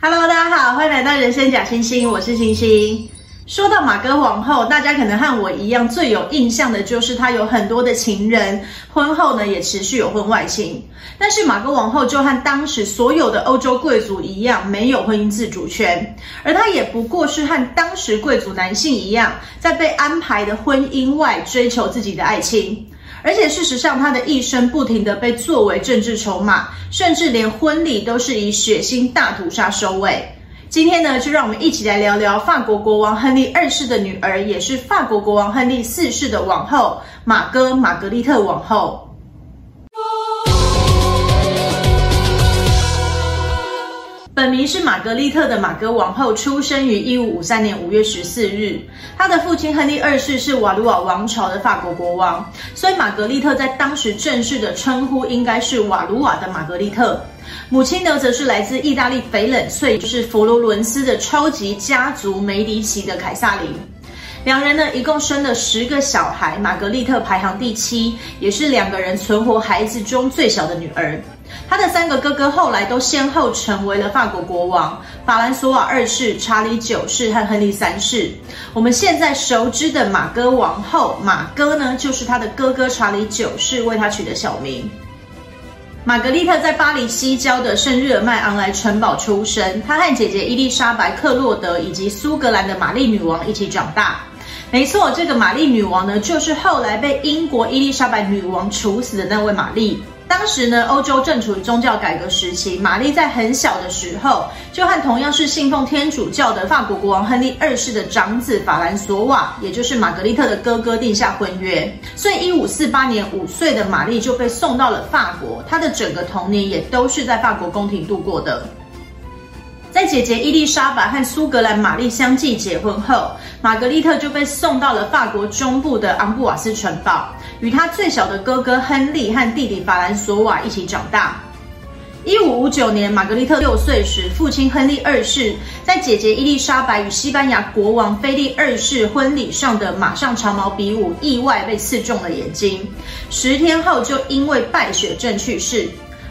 Hello，大家好，欢迎来到人生假星星，我是星星。说到马哥王后，大家可能和我一样，最有印象的就是她有很多的情人，婚后呢也持续有婚外情。但是马哥王后就和当时所有的欧洲贵族一样，没有婚姻自主权，而她也不过是和当时贵族男性一样，在被安排的婚姻外追求自己的爱情。而且事实上，他的一生不停的被作为政治筹码，甚至连婚礼都是以血腥大屠杀收尾。今天呢，就让我们一起来聊聊法国国王亨利二世的女儿，也是法国国王亨利四世的王后玛歌玛格丽特王后。本名是玛格丽特的玛歌王后，出生于一五五三年五月十四日。她的父亲亨利二世是瓦卢瓦王朝的法国国王，所以玛格丽特在当时正式的称呼应该是瓦卢瓦的玛格丽特。母亲呢，则是来自意大利翡冷翠，就是佛罗伦斯的超级家族梅迪奇的凯萨琳。两人呢，一共生了十个小孩，玛格丽特排行第七，也是两个人存活孩子中最小的女儿。他的三个哥哥后来都先后成为了法国国王：法兰索瓦二世、查理九世和亨利三世。我们现在熟知的玛歌王后玛歌呢，就是他的哥哥查理九世为他取的小名。玛格丽特在巴黎西郊的圣日耳曼昂莱城堡出生，她和姐姐伊丽莎白克洛德以及苏格兰的玛丽女王一起长大。没错，这个玛丽女王呢，就是后来被英国伊丽莎白女王处死的那位玛丽。当时呢，欧洲正处于宗教改革时期。玛丽在很小的时候，就和同样是信奉天主教的法国国王亨利二世的长子法兰索瓦，也就是玛格丽特的哥哥，定下婚约。所以，一五四八年，五岁的玛丽就被送到了法国。她的整个童年也都是在法国宫廷度过的。在姐姐伊丽莎白和苏格兰玛丽相继结婚后，玛格丽特就被送到了法国中部的昂布瓦斯城堡。与他最小的哥哥亨利和弟弟法兰索瓦一起长大。一五五九年，玛格丽特六岁时，父亲亨利二世在姐姐伊丽莎白与西班牙国王菲利二世婚礼上的马上长矛比武，意外被刺中了眼睛。十天后，就因为败血症去世。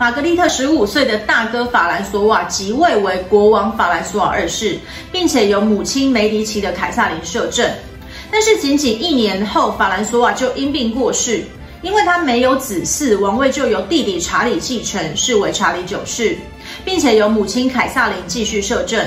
玛格丽特十五岁的大哥法兰索瓦即位为国王法兰索瓦二世，并且由母亲梅迪奇的凯撒琳摄政。但是仅仅一年后，法兰索瓦就因病过世，因为他没有子嗣，王位就由弟弟查理继承，是为查理九世，并且由母亲凯撒琳继续摄政。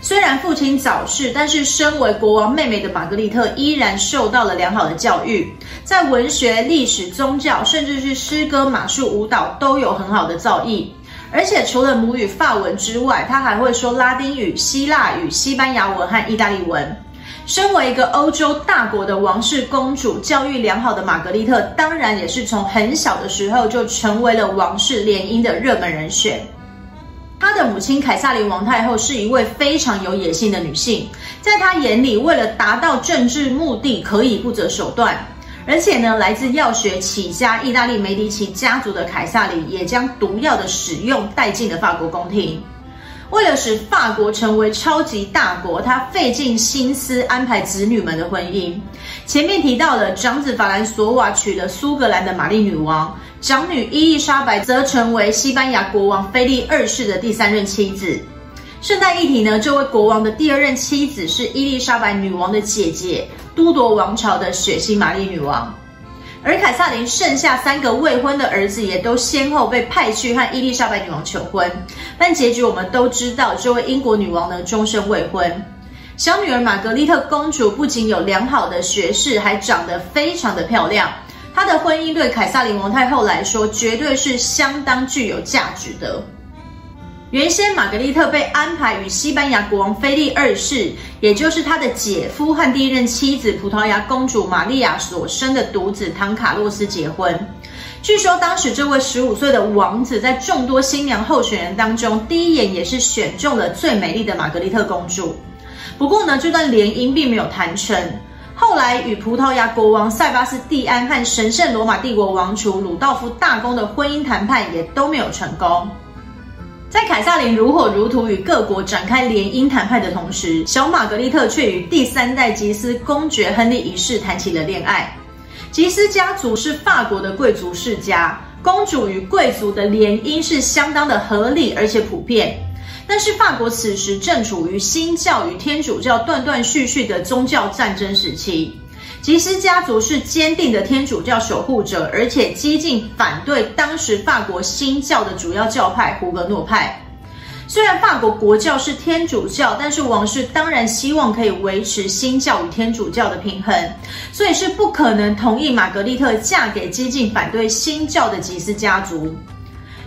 虽然父亲早逝，但是身为国王妹妹的玛格丽特依然受到了良好的教育，在文学、历史、宗教，甚至是诗歌、马术、舞蹈都有很好的造诣。而且除了母语法文之外，他还会说拉丁语、希腊语、西班牙文和意大利文。身为一个欧洲大国的王室公主，教育良好的玛格丽特，当然也是从很小的时候就成为了王室联姻的热门人选。她的母亲凯萨琳王太后是一位非常有野心的女性，在她眼里，为了达到政治目的，可以不择手段。而且呢，来自药学起家意大利梅迪奇家族的凯萨琳，也将毒药的使用带进了法国宫廷。为了使法国成为超级大国，他费尽心思安排子女们的婚姻。前面提到的长子法兰索瓦娶了苏格兰的玛丽女王，长女伊丽莎白则成为西班牙国王菲利二世的第三任妻子。顺带一提呢，这位国王的第二任妻子是伊丽莎白女王的姐姐，都铎王朝的血腥玛丽女王。而凯撒琳剩下三个未婚的儿子也都先后被派去和伊丽莎白女王求婚，但结局我们都知道，这位英国女王呢，终身未婚。小女儿玛格丽特公主不仅有良好的学识，还长得非常的漂亮。她的婚姻对凯撒琳王太后来说，绝对是相当具有价值的。原先玛格丽特被安排与西班牙国王菲利二世，也就是他的姐夫和第一任妻子葡萄牙公主玛利亚所生的独子唐卡洛斯结婚。据说当时这位十五岁的王子在众多新娘候选人当中，第一眼也是选中了最美丽的玛格丽特公主。不过呢，这段联姻并没有谈成。后来与葡萄牙国王塞巴斯蒂安和神圣罗马帝国王储鲁道夫大公的婚姻谈判也都没有成功。在凯萨琳如火如荼与各国展开联姻谈判的同时，小玛格丽特却与第三代吉斯公爵亨利一世谈起了恋爱。吉斯家族是法国的贵族世家，公主与贵族的联姻是相当的合理而且普遍。但是法国此时正处于新教与天主教断断续续的宗教战争时期。吉斯家族是坚定的天主教守护者，而且激进反对当时法国新教的主要教派胡格诺派。虽然法国国教是天主教，但是王室当然希望可以维持新教与天主教的平衡，所以是不可能同意玛格丽特嫁给激进反对新教的吉斯家族。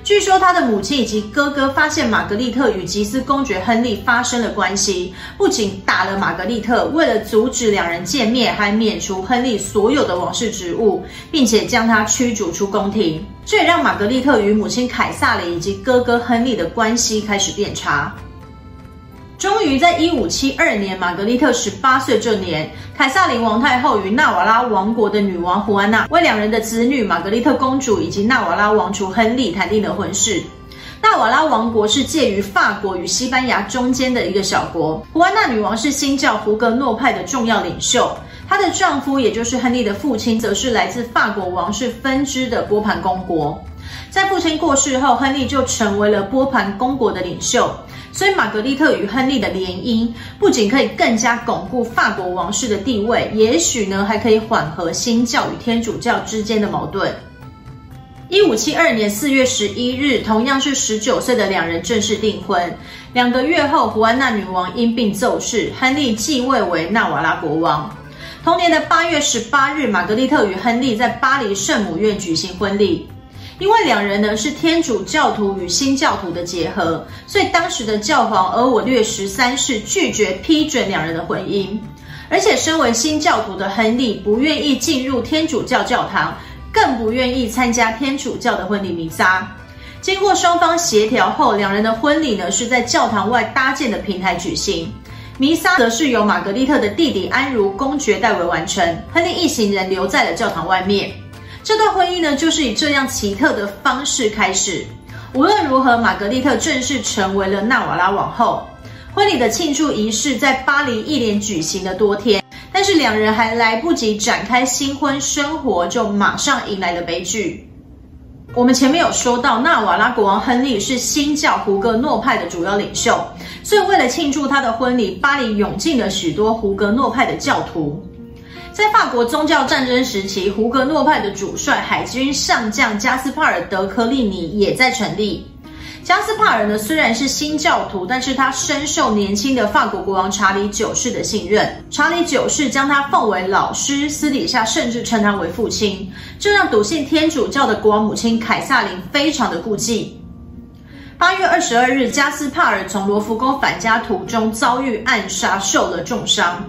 据说他的母亲以及哥哥发现玛格丽特与吉斯公爵亨利发生了关系，不仅打了玛格丽特，为了阻止两人见面，还免除亨利所有的王室职务，并且将他驱逐出宫廷。这也让玛格丽特与母亲凯撒琳以及哥哥亨利的关系开始变差。终于在一五七二年，玛格丽特十八岁这年，凯撒琳王太后与纳瓦拉王国的女王胡安娜为两人的子女玛格丽特公主以及纳瓦拉王储亨利谈定了婚事。纳瓦拉王国是介于法国与西班牙中间的一个小国。胡安娜女王是新教胡格诺派的重要领袖，她的丈夫也就是亨利的父亲，则是来自法国王室分支的波旁公国。在父亲过世后，亨利就成为了波旁公国的领袖。所以，玛格丽特与亨利的联姻不仅可以更加巩固法国王室的地位，也许呢还可以缓和新教与天主教之间的矛盾。一五七二年四月十一日，同样是十九岁的两人正式订婚。两个月后，胡安娜女王因病骤逝，亨利继位为纳瓦拉国王。同年的八月十八日，玛格丽特与亨利在巴黎圣母院举行婚礼。因为两人呢是天主教徒与新教徒的结合，所以当时的教皇额我略十三世拒绝批准两人的婚姻，而且身为新教徒的亨利不愿意进入天主教教堂，更不愿意参加天主教的婚礼弥撒。经过双方协调后，两人的婚礼呢是在教堂外搭建的平台举行，弥撒则是由玛格丽特的弟弟安茹公爵代为完成，亨利一行人留在了教堂外面。这段婚姻呢，就是以这样奇特的方式开始。无论如何，玛格丽特正式成为了纳瓦拉王后。婚礼的庆祝仪式在巴黎一连举行了多天，但是两人还来不及展开新婚生活，就马上迎来了悲剧。我们前面有说到，纳瓦拉国王亨利是新教胡格诺派的主要领袖，所以为了庆祝他的婚礼，巴黎涌进了许多胡格诺派的教徒。在法国宗教战争时期，胡格诺派的主帅海军上将加斯帕尔·德科利尼也在成立。加斯帕尔呢，虽然是新教徒，但是他深受年轻的法国国王查理九世的信任。查理九世将他奉为老师，私底下甚至称他为父亲，这让笃信天主教的国王母亲凯撒琳非常的顾忌。八月二十二日，加斯帕尔从罗浮宫返家途中遭遇暗杀，受了重伤。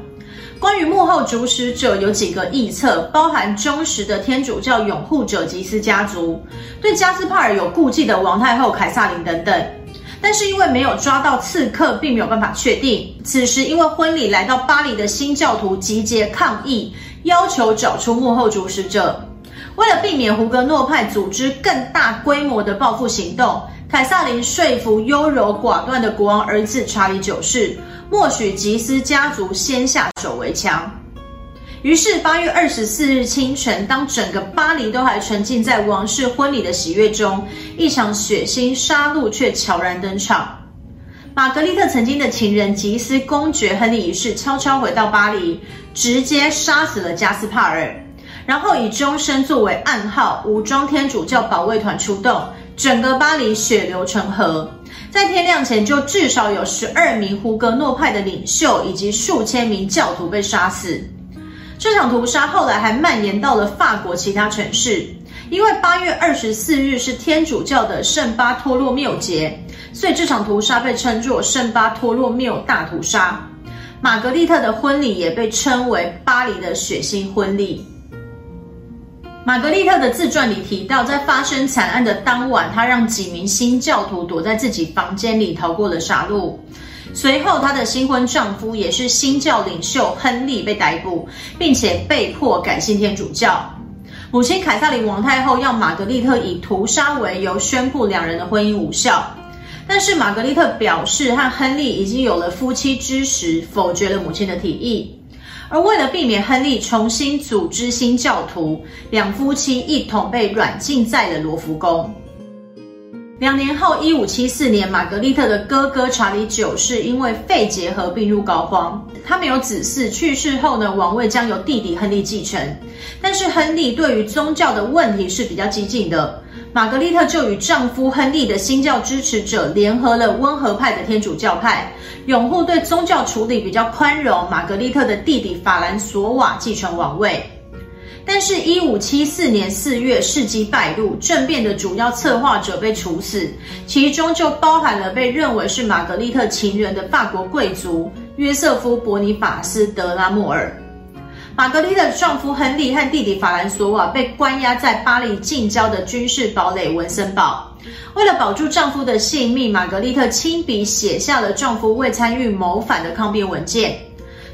关于幕后主使者有几个臆测，包含忠实的天主教拥护者吉斯家族，对加斯帕尔有顾忌的王太后凯撒琳等等。但是因为没有抓到刺客，并没有办法确定。此时因为婚礼来到巴黎的新教徒集结抗议，要求找出幕后主使者。为了避免胡格诺派组织更大规模的报复行动，凯撒琳说服优柔寡断的国王儿子查理九世。默许吉斯家族先下手为强，于是八月二十四日清晨，当整个巴黎都还沉浸在王室婚礼的喜悦中，一场血腥杀戮却悄然登场。玛格丽特曾经的情人吉斯公爵亨利一世悄悄回到巴黎，直接杀死了加斯帕尔，然后以终身作为暗号，武装天主教保卫团出动，整个巴黎血流成河。在天亮前，就至少有十二名胡格诺派的领袖以及数千名教徒被杀死。这场屠杀后来还蔓延到了法国其他城市。因为八月二十四日是天主教的圣巴托洛缪节，所以这场屠杀被称作圣巴托洛缪大屠杀。玛格丽特的婚礼也被称为巴黎的血腥婚礼。玛格丽特的自传里提到，在发生惨案的当晚，她让几名新教徒躲在自己房间里逃过了杀戮。随后，她的新婚丈夫也是新教领袖亨利被逮捕，并且被迫改信天主教。母亲凯萨琳王太后要玛格丽特以屠杀为由宣布两人的婚姻无效，但是玛格丽特表示和亨利已经有了夫妻之实，否决了母亲的提议。而为了避免亨利重新组织新教徒，两夫妻一同被软禁在了罗浮宫。两年后，一五七四年，玛格丽特的哥哥查理九世因为肺结核病入膏肓，他没有子嗣，去世后呢，王位将由弟弟亨利继承。但是亨利对于宗教的问题是比较激进的，玛格丽特就与丈夫亨利的新教支持者联合了温和派的天主教派，拥护对宗教处理比较宽容。玛格丽特的弟弟法兰索瓦继承王位。但是，一五七四年四月，事迹败露，政变的主要策划者被处死，其中就包含了被认为是玛格丽特情人的法国贵族约瑟夫·伯尼法斯·德拉莫尔。玛格丽特的丈夫亨利和弟弟法兰索瓦被关押在巴黎近郊的军事堡垒文森堡。为了保住丈夫的性命，玛格丽特亲笔写下了丈夫未参与谋反的抗辩文件。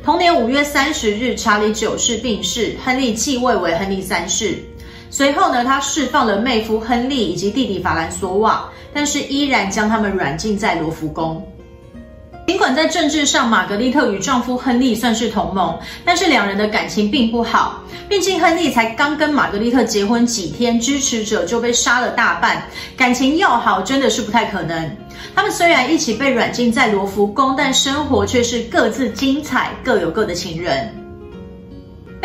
同年五月三十日，查理九世病逝，亨利继位为亨利三世。随后呢，他释放了妹夫亨利以及弟弟法兰索瓦，但是依然将他们软禁在罗浮宫。尽管在政治上，玛格丽特与丈夫亨利算是同盟，但是两人的感情并不好。毕竟亨利才刚跟玛格丽特结婚几天，支持者就被杀了大半，感情要好真的是不太可能。他们虽然一起被软禁在罗浮宫，但生活却是各自精彩，各有各的情人。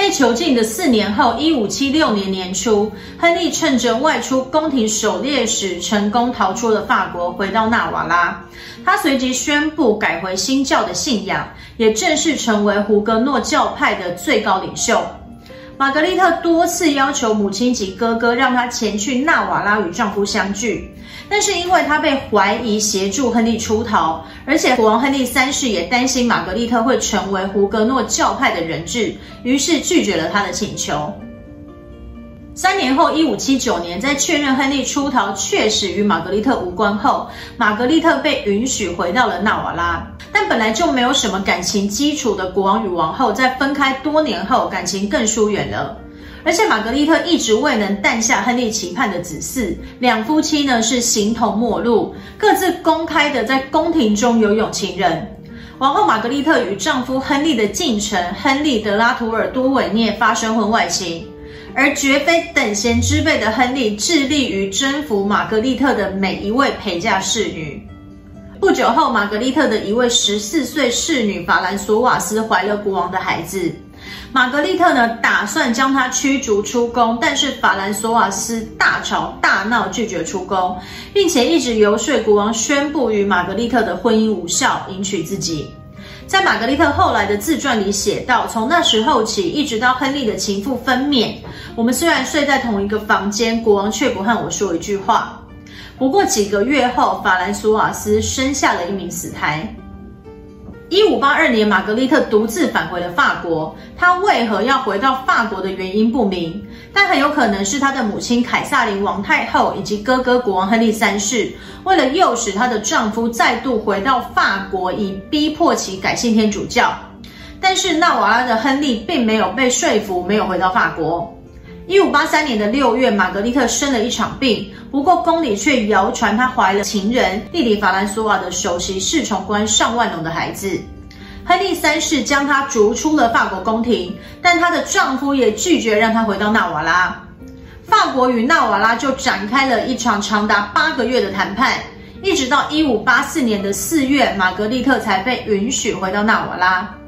被囚禁的四年后，一五七六年年初，亨利趁着外出宫廷狩猎时，成功逃出了法国，回到纳瓦拉。他随即宣布改回新教的信仰，也正式成为胡格诺教派的最高领袖。玛格丽特多次要求母亲及哥哥让她前去纳瓦拉与丈夫相聚。但是因为她被怀疑协助亨利出逃，而且国王亨利三世也担心玛格丽特会成为胡格诺教派的人质，于是拒绝了他的请求。三年后，一五七九年，在确认亨利出逃确实与玛格丽特无关后，玛格丽特被允许回到了纳瓦拉。但本来就没有什么感情基础的国王与王后，在分开多年后，感情更疏远了。而且玛格丽特一直未能诞下亨利期盼的子嗣，两夫妻呢是形同陌路，各自公开的在宫廷中有有情人。王后玛格丽特与丈夫亨利的近臣亨利德拉图尔多维涅发生婚外情，而绝非等闲之辈的亨利致力于征服玛格丽特的每一位陪嫁侍女。不久后，玛格丽特的一位十四岁侍女法兰索瓦斯怀了国王的孩子。玛格丽特呢，打算将他驱逐出宫，但是法兰索瓦斯大吵大闹，拒绝出宫，并且一直游说国王宣布与玛格丽特的婚姻无效，迎娶自己。在玛格丽特后来的自传里写道：从那时候起，一直到亨利的情妇分娩，我们虽然睡在同一个房间，国王却不和我说一句话。不过几个月后，法兰索瓦斯生下了一名死胎。一五八二年，玛格丽特独自返回了法国。她为何要回到法国的原因不明，但很有可能是她的母亲凯撒琳王太后以及哥哥国王亨利三世，为了诱使她的丈夫再度回到法国，以逼迫其改信天主教。但是纳瓦拉的亨利并没有被说服，没有回到法国。一五八三年的六月，玛格丽特生了一场病，不过宫里却谣传她怀了情人弟弟法兰索瓦的首席侍从官尚万农的孩子。亨利三世将她逐出了法国宫廷，但她的丈夫也拒绝让她回到纳瓦拉。法国与纳瓦拉就展开了一场长达八个月的谈判，一直到一五八四年的四月，玛格丽特才被允许回到纳瓦拉。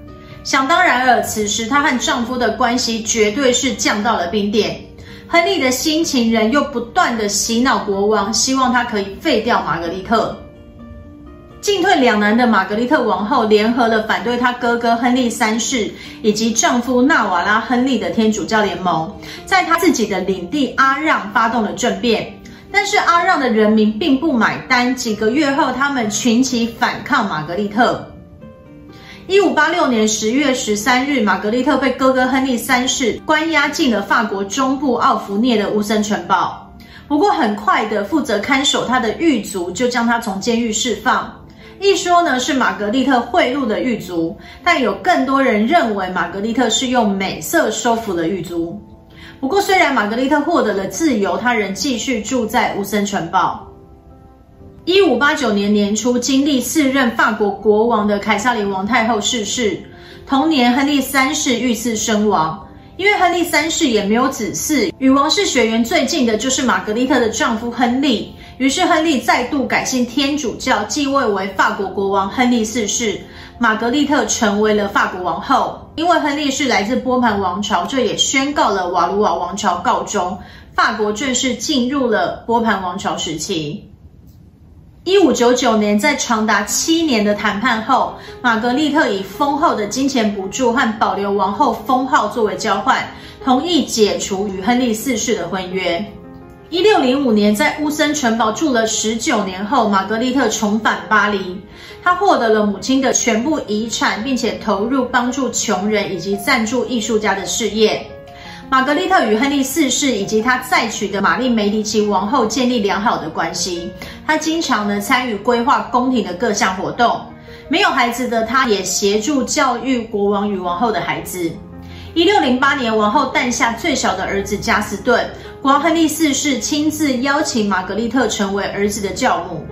想当然尔，此时她和丈夫的关系绝对是降到了冰点。亨利的新情人又不断地洗脑国王，希望他可以废掉玛格丽特。进退两难的玛格丽特王后联合了反对她哥哥亨利三世以及丈夫纳瓦拉亨利的天主教联盟，在她自己的领地阿让发动了政变。但是阿让的人民并不买单，几个月后，他们群起反抗玛格丽特。一五八六年十月十三日，玛格丽特被哥哥亨利三世关押进了法国中部奥弗涅的乌森城堡。不过，很快的，负责看守他的狱卒就将他从监狱释放。一说呢是玛格丽特贿赂的狱卒，但有更多人认为玛格丽特是用美色收服了狱卒。不过，虽然玛格丽特获得了自由，他仍继续住在乌森城堡。一五八九年年初，经历四任法国国王的凯撒琳王太后逝世。同年，亨利三世遇刺身亡。因为亨利三世也没有子嗣，与王室血缘最近的就是玛格丽特的丈夫亨利，于是亨利再度改信天主教，继位为法国国王亨利四世。玛格丽特成为了法国王后。因为亨利是来自波旁王朝，这也宣告了瓦卢瓦王朝告终，法国正式进入了波旁王朝时期。一五九九年，在长达七年的谈判后，玛格丽特以丰厚的金钱补助和保留王后封号作为交换，同意解除与亨利四世的婚约。一六零五年，在乌森城堡住了十九年后，玛格丽特重返巴黎，她获得了母亲的全部遗产，并且投入帮助穷人以及赞助艺术家的事业。玛格丽特与亨利四世以及他再娶的玛丽梅迪奇王后建立良好的关系。他经常呢参与规划宫廷的各项活动。没有孩子的他，也协助教育国王与王后的孩子。一六零八年，王后诞下最小的儿子加斯顿。国王亨利四世亲自邀请玛格丽特成为儿子的教母。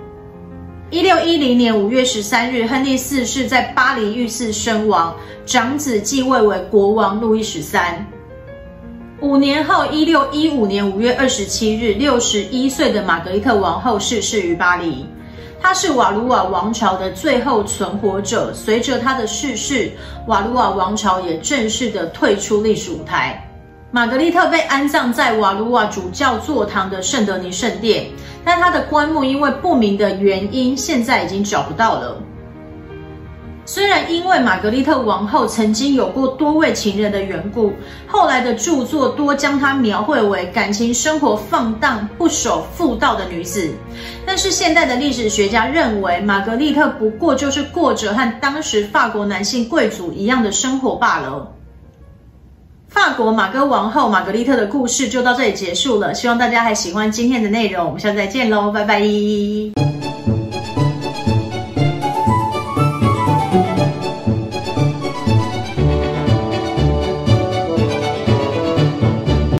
一六一零年五月十三日，亨利四世在巴黎遇刺身亡，长子继位为国王路易十三。五年后，一六一五年五月二十七日，六十一岁的玛格丽特王后逝世于巴黎。她是瓦卢瓦王朝的最后存活者。随着她的逝世，瓦卢瓦王朝也正式的退出历史舞台。玛格丽特被安葬在瓦卢瓦主教座堂的圣德尼圣殿，但她的棺木因为不明的原因，现在已经找不到了。虽然因为玛格丽特王后曾经有过多位情人的缘故，后来的著作多将她描绘为感情生活放荡、不守妇道的女子，但是现代的历史学家认为，玛格丽特不过就是过着和当时法国男性贵族一样的生活罢了。法国玛歌王后玛格丽特的故事就到这里结束了，希望大家还喜欢今天的内容，我们下次再见喽，拜拜。